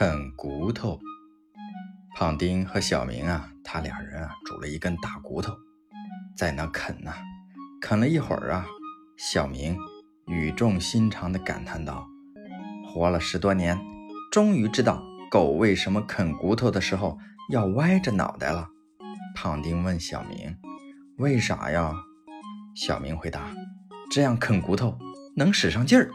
啃骨头，胖丁和小明啊，他俩人啊煮了一根大骨头，在那啃呐。啃了一会儿啊，小明语重心长地感叹道：“活了十多年，终于知道狗为什么啃骨头的时候要歪着脑袋了。”胖丁问小明：“为啥呀？”小明回答：“这样啃骨头能使上劲儿。”